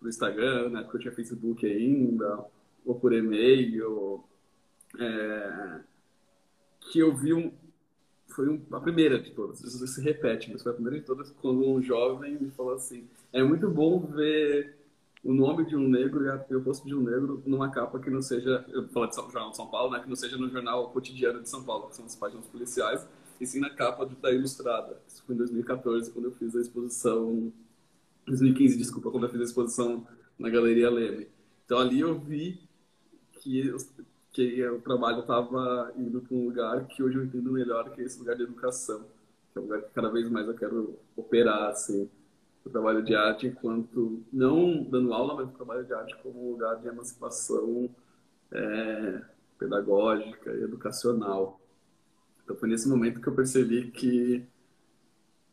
no Instagram, né, porque eu tinha Facebook ainda, ou por e-mail, é, que eu vi um, foi um, a primeira de todas, isso se repete, mas foi a primeira de todas quando um jovem me falou assim, é muito bom ver o nome de um negro e o rosto de um negro numa capa que não seja, eu falo de São, Jornal de São Paulo, né, que não seja no jornal cotidiano de São Paulo, que são as páginas policiais, e sim na capa da Ilustrada. Isso foi em 2014, quando eu fiz a exposição, 2015, desculpa, quando eu fiz a exposição na Galeria Leme. Então ali eu vi que, que o trabalho estava indo para um lugar que hoje eu entendo melhor, que é esse lugar de educação, que é um lugar que cada vez mais eu quero operar, assim, o trabalho de arte enquanto, não dando aula, mas o trabalho de arte como um lugar de emancipação é, pedagógica e educacional. Então foi nesse momento que eu percebi que,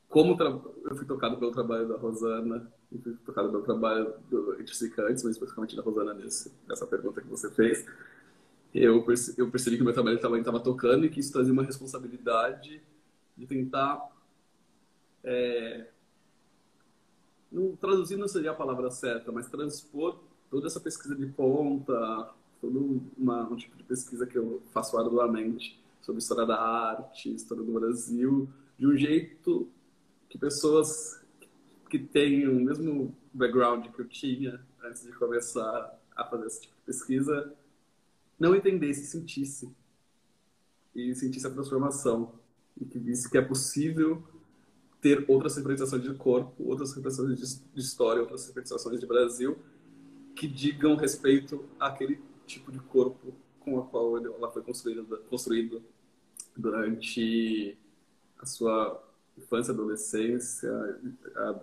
como eu fui tocado pelo trabalho da Rosana, por causa do trabalho do antes, mas especificamente da Rosana nesse, nessa pergunta que você fez, eu percebi, eu percebi que o meu trabalho estava tocando e que isso trazia uma responsabilidade de tentar é, não, traduzir não seria a palavra certa, mas transpor toda essa pesquisa de ponta, todo uma, um tipo de pesquisa que eu faço arduamente sobre história da arte, história do Brasil, de um jeito que pessoas que tem o mesmo background que eu tinha antes de começar a fazer esse tipo de pesquisa, não entendesse, sentisse. E sentisse a transformação. E que visse que é possível ter outras representações de corpo, outras representações de história, outras representações de Brasil que digam respeito àquele tipo de corpo com a qual ela foi construída, construído durante a sua infância, adolescência, a,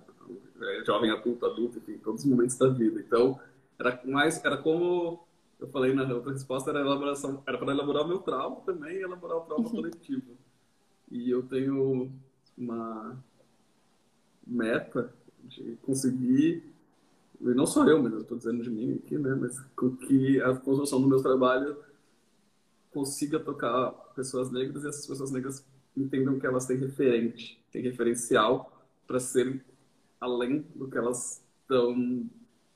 é, jovem adulto, adulto, enfim, todos os momentos da vida. Então, era mais, era como eu falei na outra resposta, era elaboração, era para elaborar o meu trauma também e elaborar o trauma uhum. coletivo. E eu tenho uma meta de conseguir, e não só eu, mas eu estou dizendo de mim aqui, né? Mas com que a construção do meu trabalho consiga tocar pessoas negras e essas pessoas negras entendam que elas têm referente, têm referencial para ser além do que elas estão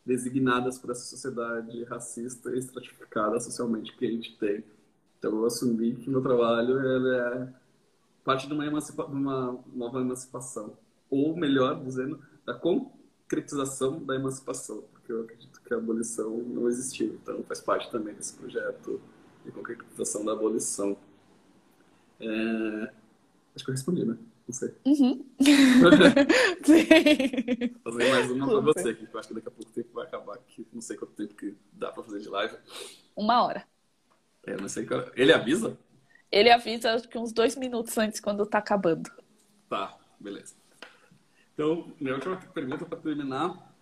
designadas por essa sociedade racista e estratificada socialmente que a gente tem. Então eu assumi que meu trabalho é parte de uma, emancipa uma nova emancipação, ou melhor dizendo, da concretização da emancipação, porque eu acredito que a abolição não existiu, então faz parte também desse projeto de concretização da abolição. É... Acho que eu respondi, né? Não sei. Uhum. Sim. Fazer mais uma para você aqui, que eu acho que daqui a pouco o tempo vai acabar aqui. Não sei quanto tempo que dá para fazer de live. Uma hora. É, não sei qual... Ele avisa? Ele avisa que uns dois minutos antes, quando tá acabando. Tá, beleza. Então, minha última pergunta para terminar.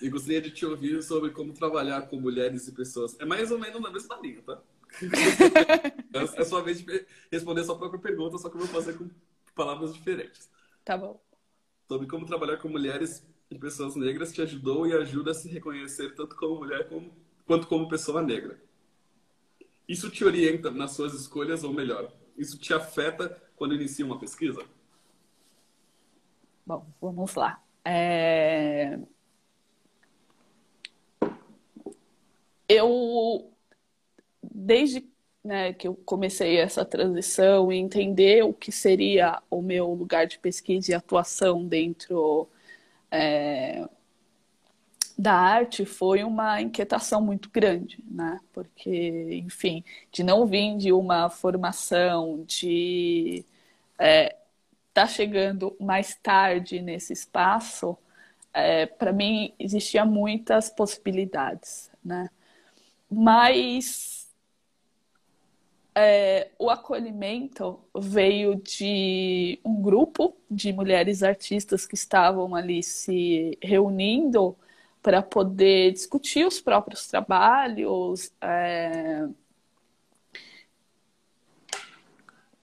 Eu gostaria de te ouvir sobre como trabalhar com mulheres e pessoas. É mais ou menos na mesma linha, tá? é sua vez de responder a sua própria pergunta, só que eu vou fazer com palavras diferentes. Tá bom. Sobre como trabalhar com mulheres e pessoas negras te ajudou e ajuda a se reconhecer tanto como mulher como, quanto como pessoa negra. Isso te orienta nas suas escolhas, ou melhor, isso te afeta quando inicia uma pesquisa? Bom, vamos lá. É... Eu, desde né, que eu comecei essa transição e entender o que seria o meu lugar de pesquisa e atuação dentro é, da arte foi uma inquietação muito grande, né? Porque, enfim, de não vir de uma formação, de é, tá chegando mais tarde nesse espaço, é, para mim existia muitas possibilidades, né? Mas é, o acolhimento veio de um grupo de mulheres artistas que estavam ali se reunindo para poder discutir os próprios trabalhos, é...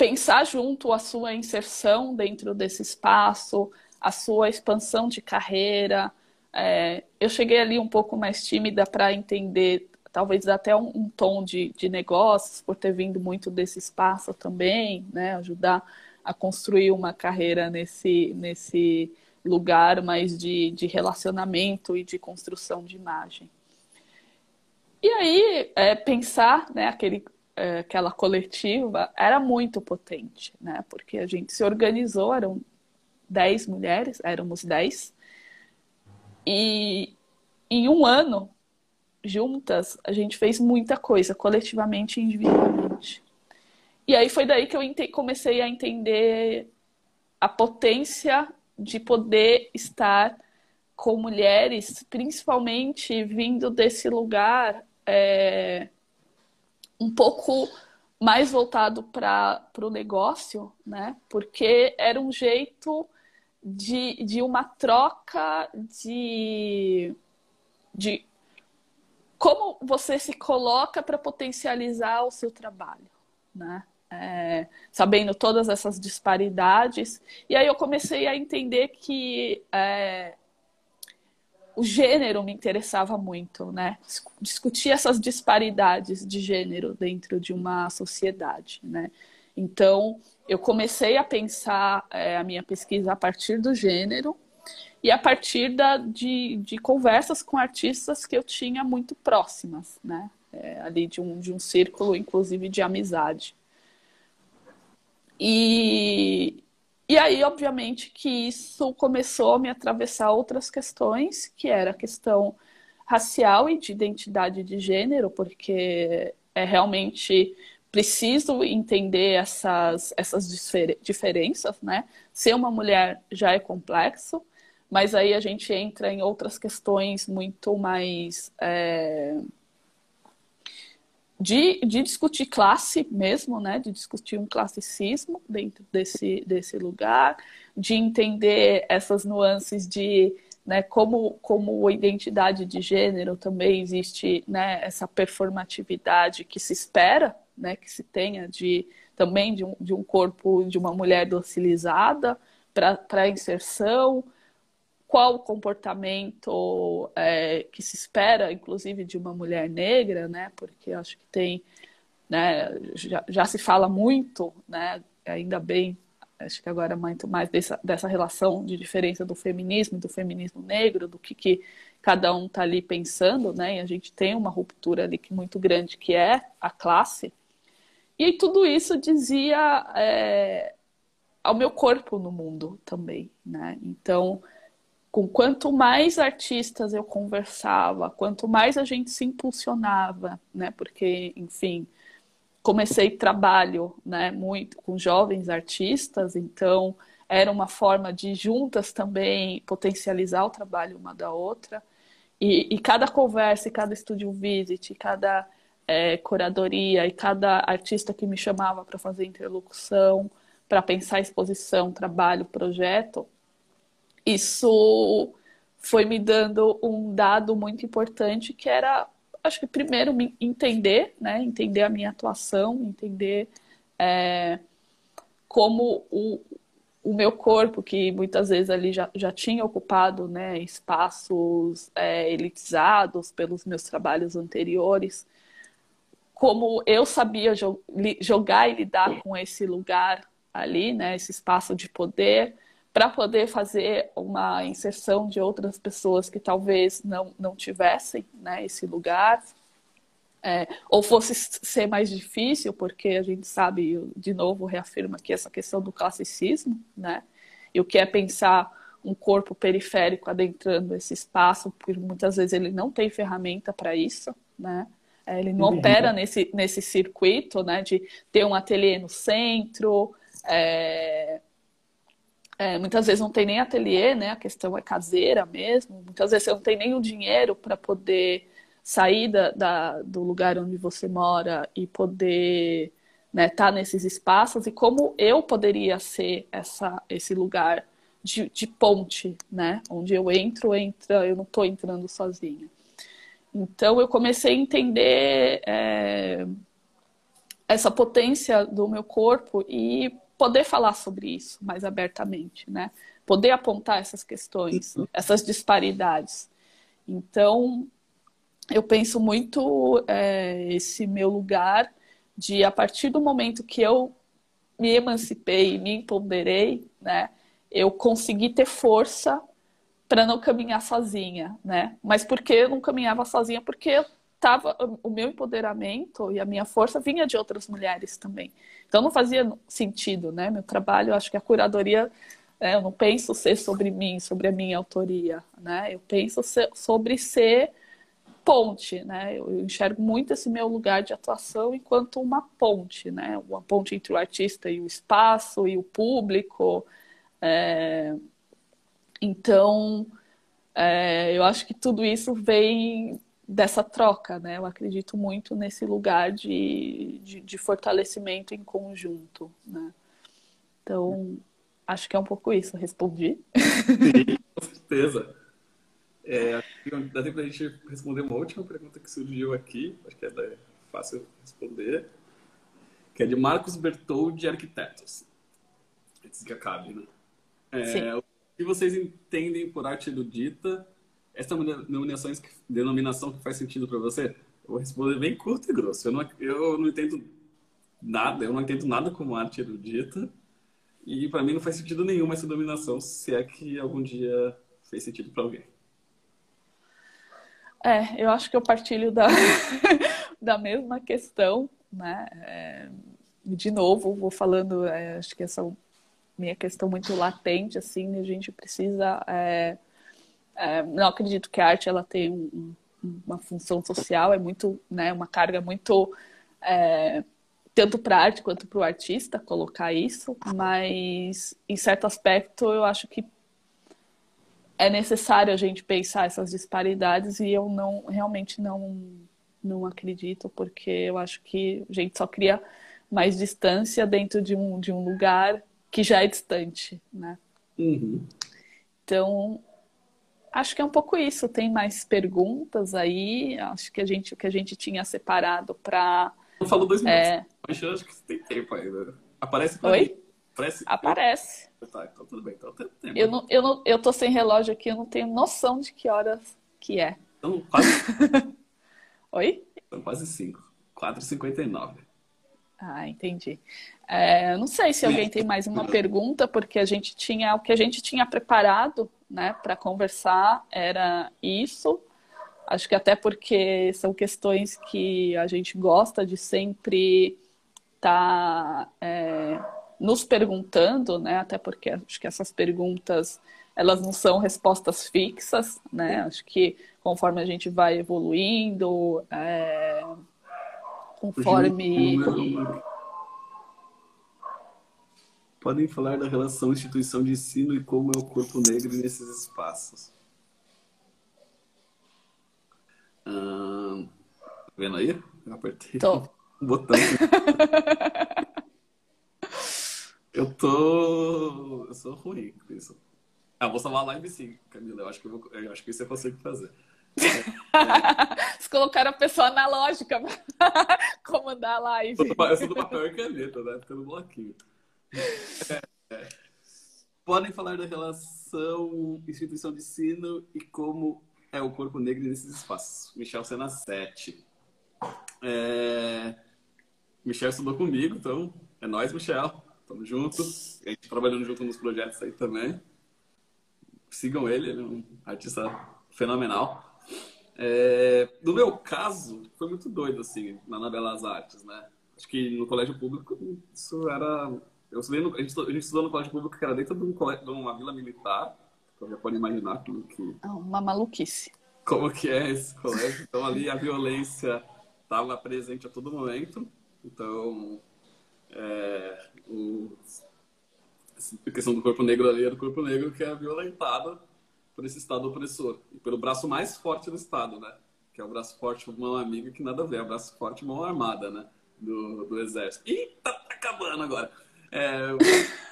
pensar junto a sua inserção dentro desse espaço, a sua expansão de carreira. É... Eu cheguei ali um pouco mais tímida para entender, talvez até um, um tom de, de negócios, por ter vindo muito desse espaço também, né? ajudar a construir uma carreira nesse, nesse lugar mais de, de relacionamento e de construção de imagem. E aí, é, pensar né, aquele, aquela coletiva era muito potente, né? Porque a gente se organizou, eram dez mulheres, éramos dez, e em um ano, juntas, a gente fez muita coisa, coletivamente e individualmente. E aí foi daí que eu comecei a entender a potência de poder estar com mulheres, principalmente vindo desse lugar é, um pouco mais voltado para o negócio, né? Porque era um jeito de, de uma troca de, de como você se coloca para potencializar o seu trabalho, né? é, sabendo todas essas disparidades. E aí eu comecei a entender que é, o gênero me interessava muito, né? Discutir essas disparidades de gênero dentro de uma sociedade, né? Então, eu comecei a pensar é, a minha pesquisa a partir do gênero e a partir da, de, de conversas com artistas que eu tinha muito próximas, né? É, ali de um, de um círculo, inclusive, de amizade. E, e aí, obviamente, que isso começou a me atravessar outras questões, que era a questão racial e de identidade de gênero, porque é realmente preciso entender essas, essas diferenças, né? Ser uma mulher já é complexo, mas aí a gente entra em outras questões muito mais. É de, de discutir classe mesmo, né? De discutir um classicismo dentro desse, desse lugar, de entender essas nuances de né, como, como identidade de gênero também existe né, essa performatividade que se espera, né, que se tenha de também de um, de um corpo de uma mulher docilizada para inserção, qual o comportamento é, que se espera, inclusive, de uma mulher negra, né? Porque acho que tem, né? Já, já se fala muito, né? Ainda bem, acho que agora muito mais dessa, dessa relação de diferença do feminismo e do feminismo negro, do que, que cada um está ali pensando, né? E a gente tem uma ruptura ali que muito grande que é a classe. E tudo isso dizia é, ao meu corpo no mundo também, né? Então, com quanto mais artistas eu conversava, quanto mais a gente se impulsionava, né? Porque, enfim, comecei trabalho, né, muito com jovens artistas, então era uma forma de juntas também potencializar o trabalho uma da outra. E, e cada conversa, e cada estúdio visit, cada é, curadoria, e cada artista que me chamava para fazer interlocução, para pensar exposição, trabalho, projeto, isso foi me dando um dado muito importante que era, acho que primeiro me entender, né, entender a minha atuação, entender é, como o, o meu corpo, que muitas vezes ali já, já tinha ocupado né, espaços é, elitizados pelos meus trabalhos anteriores, como eu sabia jogar e lidar com esse lugar ali, né, esse espaço de poder, para poder fazer uma inserção de outras pessoas que talvez não, não tivessem né, esse lugar, é, ou fosse ser mais difícil, porque a gente sabe, de novo, reafirma aqui essa questão do classicismo, né, e o que é pensar um corpo periférico adentrando esse espaço, porque muitas vezes ele não tem ferramenta para isso, né, é, ele não opera nesse, nesse circuito, né, de ter um ateliê no centro, é, é, muitas vezes não tem nem ateliê, né? A questão é caseira mesmo. Muitas vezes você não tem nem o dinheiro para poder sair da, da, do lugar onde você mora e poder estar né, tá nesses espaços. E como eu poderia ser essa, esse lugar de, de ponte, né? Onde eu entro, entra, eu não estou entrando sozinha. Então eu comecei a entender é, essa potência do meu corpo e poder falar sobre isso mais abertamente, né? Poder apontar essas questões, essas disparidades. Então, eu penso muito é, esse meu lugar de, a partir do momento que eu me emancipei, me empoderei, né? Eu consegui ter força para não caminhar sozinha, né? Mas por que eu não caminhava sozinha? Porque tava, o meu empoderamento e a minha força vinha de outras mulheres também. Então não fazia sentido, né? Meu trabalho, acho que a curadoria, né, eu não penso ser sobre mim, sobre a minha autoria, né? Eu penso ser, sobre ser ponte, né? Eu enxergo muito esse meu lugar de atuação enquanto uma ponte, né? Uma ponte entre o artista e o espaço e o público. É... Então, é, eu acho que tudo isso vem dessa troca, né? Eu acredito muito nesse lugar de, de, de, fortalecimento em conjunto, né? Então, acho que é um pouco isso. Respondi? Sim, com certeza. É, dá tempo a gente responder uma última pergunta que surgiu aqui, acho que é fácil responder, que é de Marcos Bertoldi, Arquitetos. Antes que acabe, né? É, o que vocês entendem por arte erudita essa denominação, denominação que faz sentido para você? Eu vou responder bem curto e grosso. Eu não, eu não entendo nada, eu não entendo nada como arte erudita. E para mim não faz sentido nenhum essa denominação, se é que algum dia fez sentido para alguém. É, eu acho que eu partilho da, da mesma questão, né? É, de novo, vou falando, é, acho que essa minha questão muito latente, assim, a gente precisa é, é, não acredito que a arte ela tem um, uma função social, é muito, né, uma carga muito é, tanto para a arte quanto para o artista colocar isso, mas em certo aspecto eu acho que é necessário a gente pensar essas disparidades e eu não realmente não não acredito porque eu acho que a gente só cria mais distância dentro de um, de um lugar que já é distante, né? Uhum. Então Acho que é um pouco isso. Tem mais perguntas aí. Acho que a gente, o que a gente tinha separado para. Não falou dois minutos. É... Mas acho que tem tempo ainda. Aparece pra Oi? mim. Parece... Aparece. Tá, então tudo bem. Então tem tempo. Eu, não, eu, não, eu tô sem relógio aqui, eu não tenho noção de que horas que é. Então, quase. Oi? São quase 5. 4h59. Ah, entendi. É, não sei se alguém tem mais uma pergunta, porque a gente tinha o que a gente tinha preparado, né, para conversar era isso. Acho que até porque são questões que a gente gosta de sempre estar tá, é, nos perguntando, né? Até porque acho que essas perguntas elas não são respostas fixas, né? Acho que conforme a gente vai evoluindo, é, conforme podem falar da relação instituição de ensino e como é o corpo negro nesses espaços. Ah, tá vendo aí? Eu apertei tô. um botão. eu tô. Eu sou ruim com isso. Ah, vou salvar a live sim, Camila. Eu acho que, eu, vou... eu acho que isso eu consigo fazer. Vocês colocaram a pessoa analógica pra comandar a live. Eu sou do papel e caneta, né? Pelo bloquinho. É, Podem falar da relação instituição de ensino e como é o corpo negro nesses espaços. Michel Sena 7. É... Michel estudou comigo, então é nós, Michel. Tamo juntos. A gente trabalhando junto nos projetos aí também. Sigam ele, ele é um artista fenomenal. É... No meu caso, foi muito doido, assim, na Belas Artes, né? Acho que no colégio público isso era eu estudei no, a, gente, a gente estudou no colégio público que era dentro de, um colégio, de uma vila militar. Então já pode imaginar como que. Ah, uma maluquice. Como que é esse colégio. Então ali a violência estava presente a todo momento. Então. É, o, a questão do corpo negro ali é do corpo negro que é violentado por esse Estado opressor. E pelo braço mais forte do Estado, né? Que é o braço forte mão amiga, que nada a ver, é o braço forte mão armada, né? Do, do exército. Ih, tá, acabando agora. É...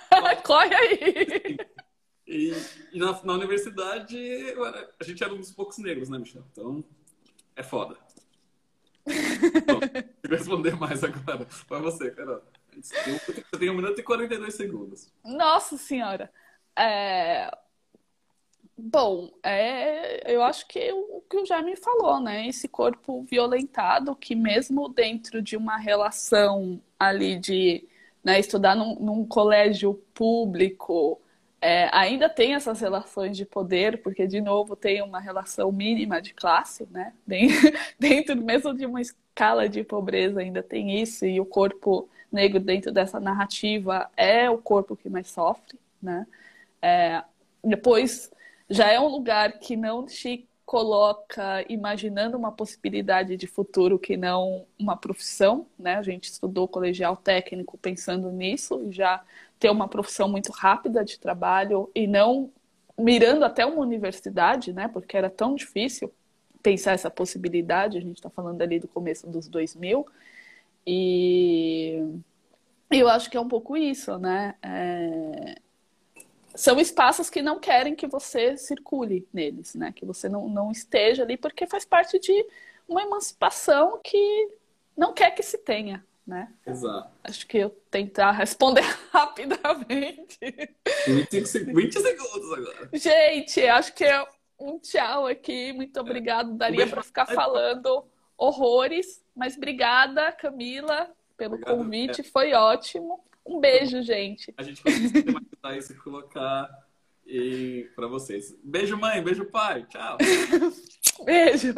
Corre aí! E, e na, na, universidade, a gente era um dos poucos negros, né, Michel? Então, é foda. Bom, vou responder mais agora. Para você, Carol. Você tem um minuto e 42 segundos. Nossa Senhora! É... Bom, é, eu acho que o que o Jaime falou, né? Esse corpo violentado que mesmo dentro de uma relação ali de né, estudar num, num colégio público é, ainda tem essas relações de poder, porque, de novo, tem uma relação mínima de classe, né? Dentro mesmo de uma escala de pobreza ainda tem isso, e o corpo negro dentro dessa narrativa é o corpo que mais sofre, né? É, depois, já é um lugar que não te coloca imaginando uma possibilidade de futuro que não uma profissão, né? A gente estudou colegial técnico pensando nisso, já ter uma profissão muito rápida de trabalho e não mirando até uma universidade, né? Porque era tão difícil pensar essa possibilidade. A gente está falando ali do começo dos 2000 e eu acho que é um pouco isso, né? É são espaços que não querem que você circule neles, né? Que você não, não esteja ali, porque faz parte de uma emancipação que não quer que se tenha, né? Exato. Acho que eu tentar responder rapidamente. 25, 20 segundos agora. Gente, acho que é um tchau aqui. Muito é. obrigado. Daria para ficar falando horrores, mas obrigada, Camila, pelo obrigado. convite. Foi ótimo. Um beijo, gente. A gente vai sistematizar isso e colocar para vocês. Beijo, mãe. Beijo, pai. Tchau. beijo.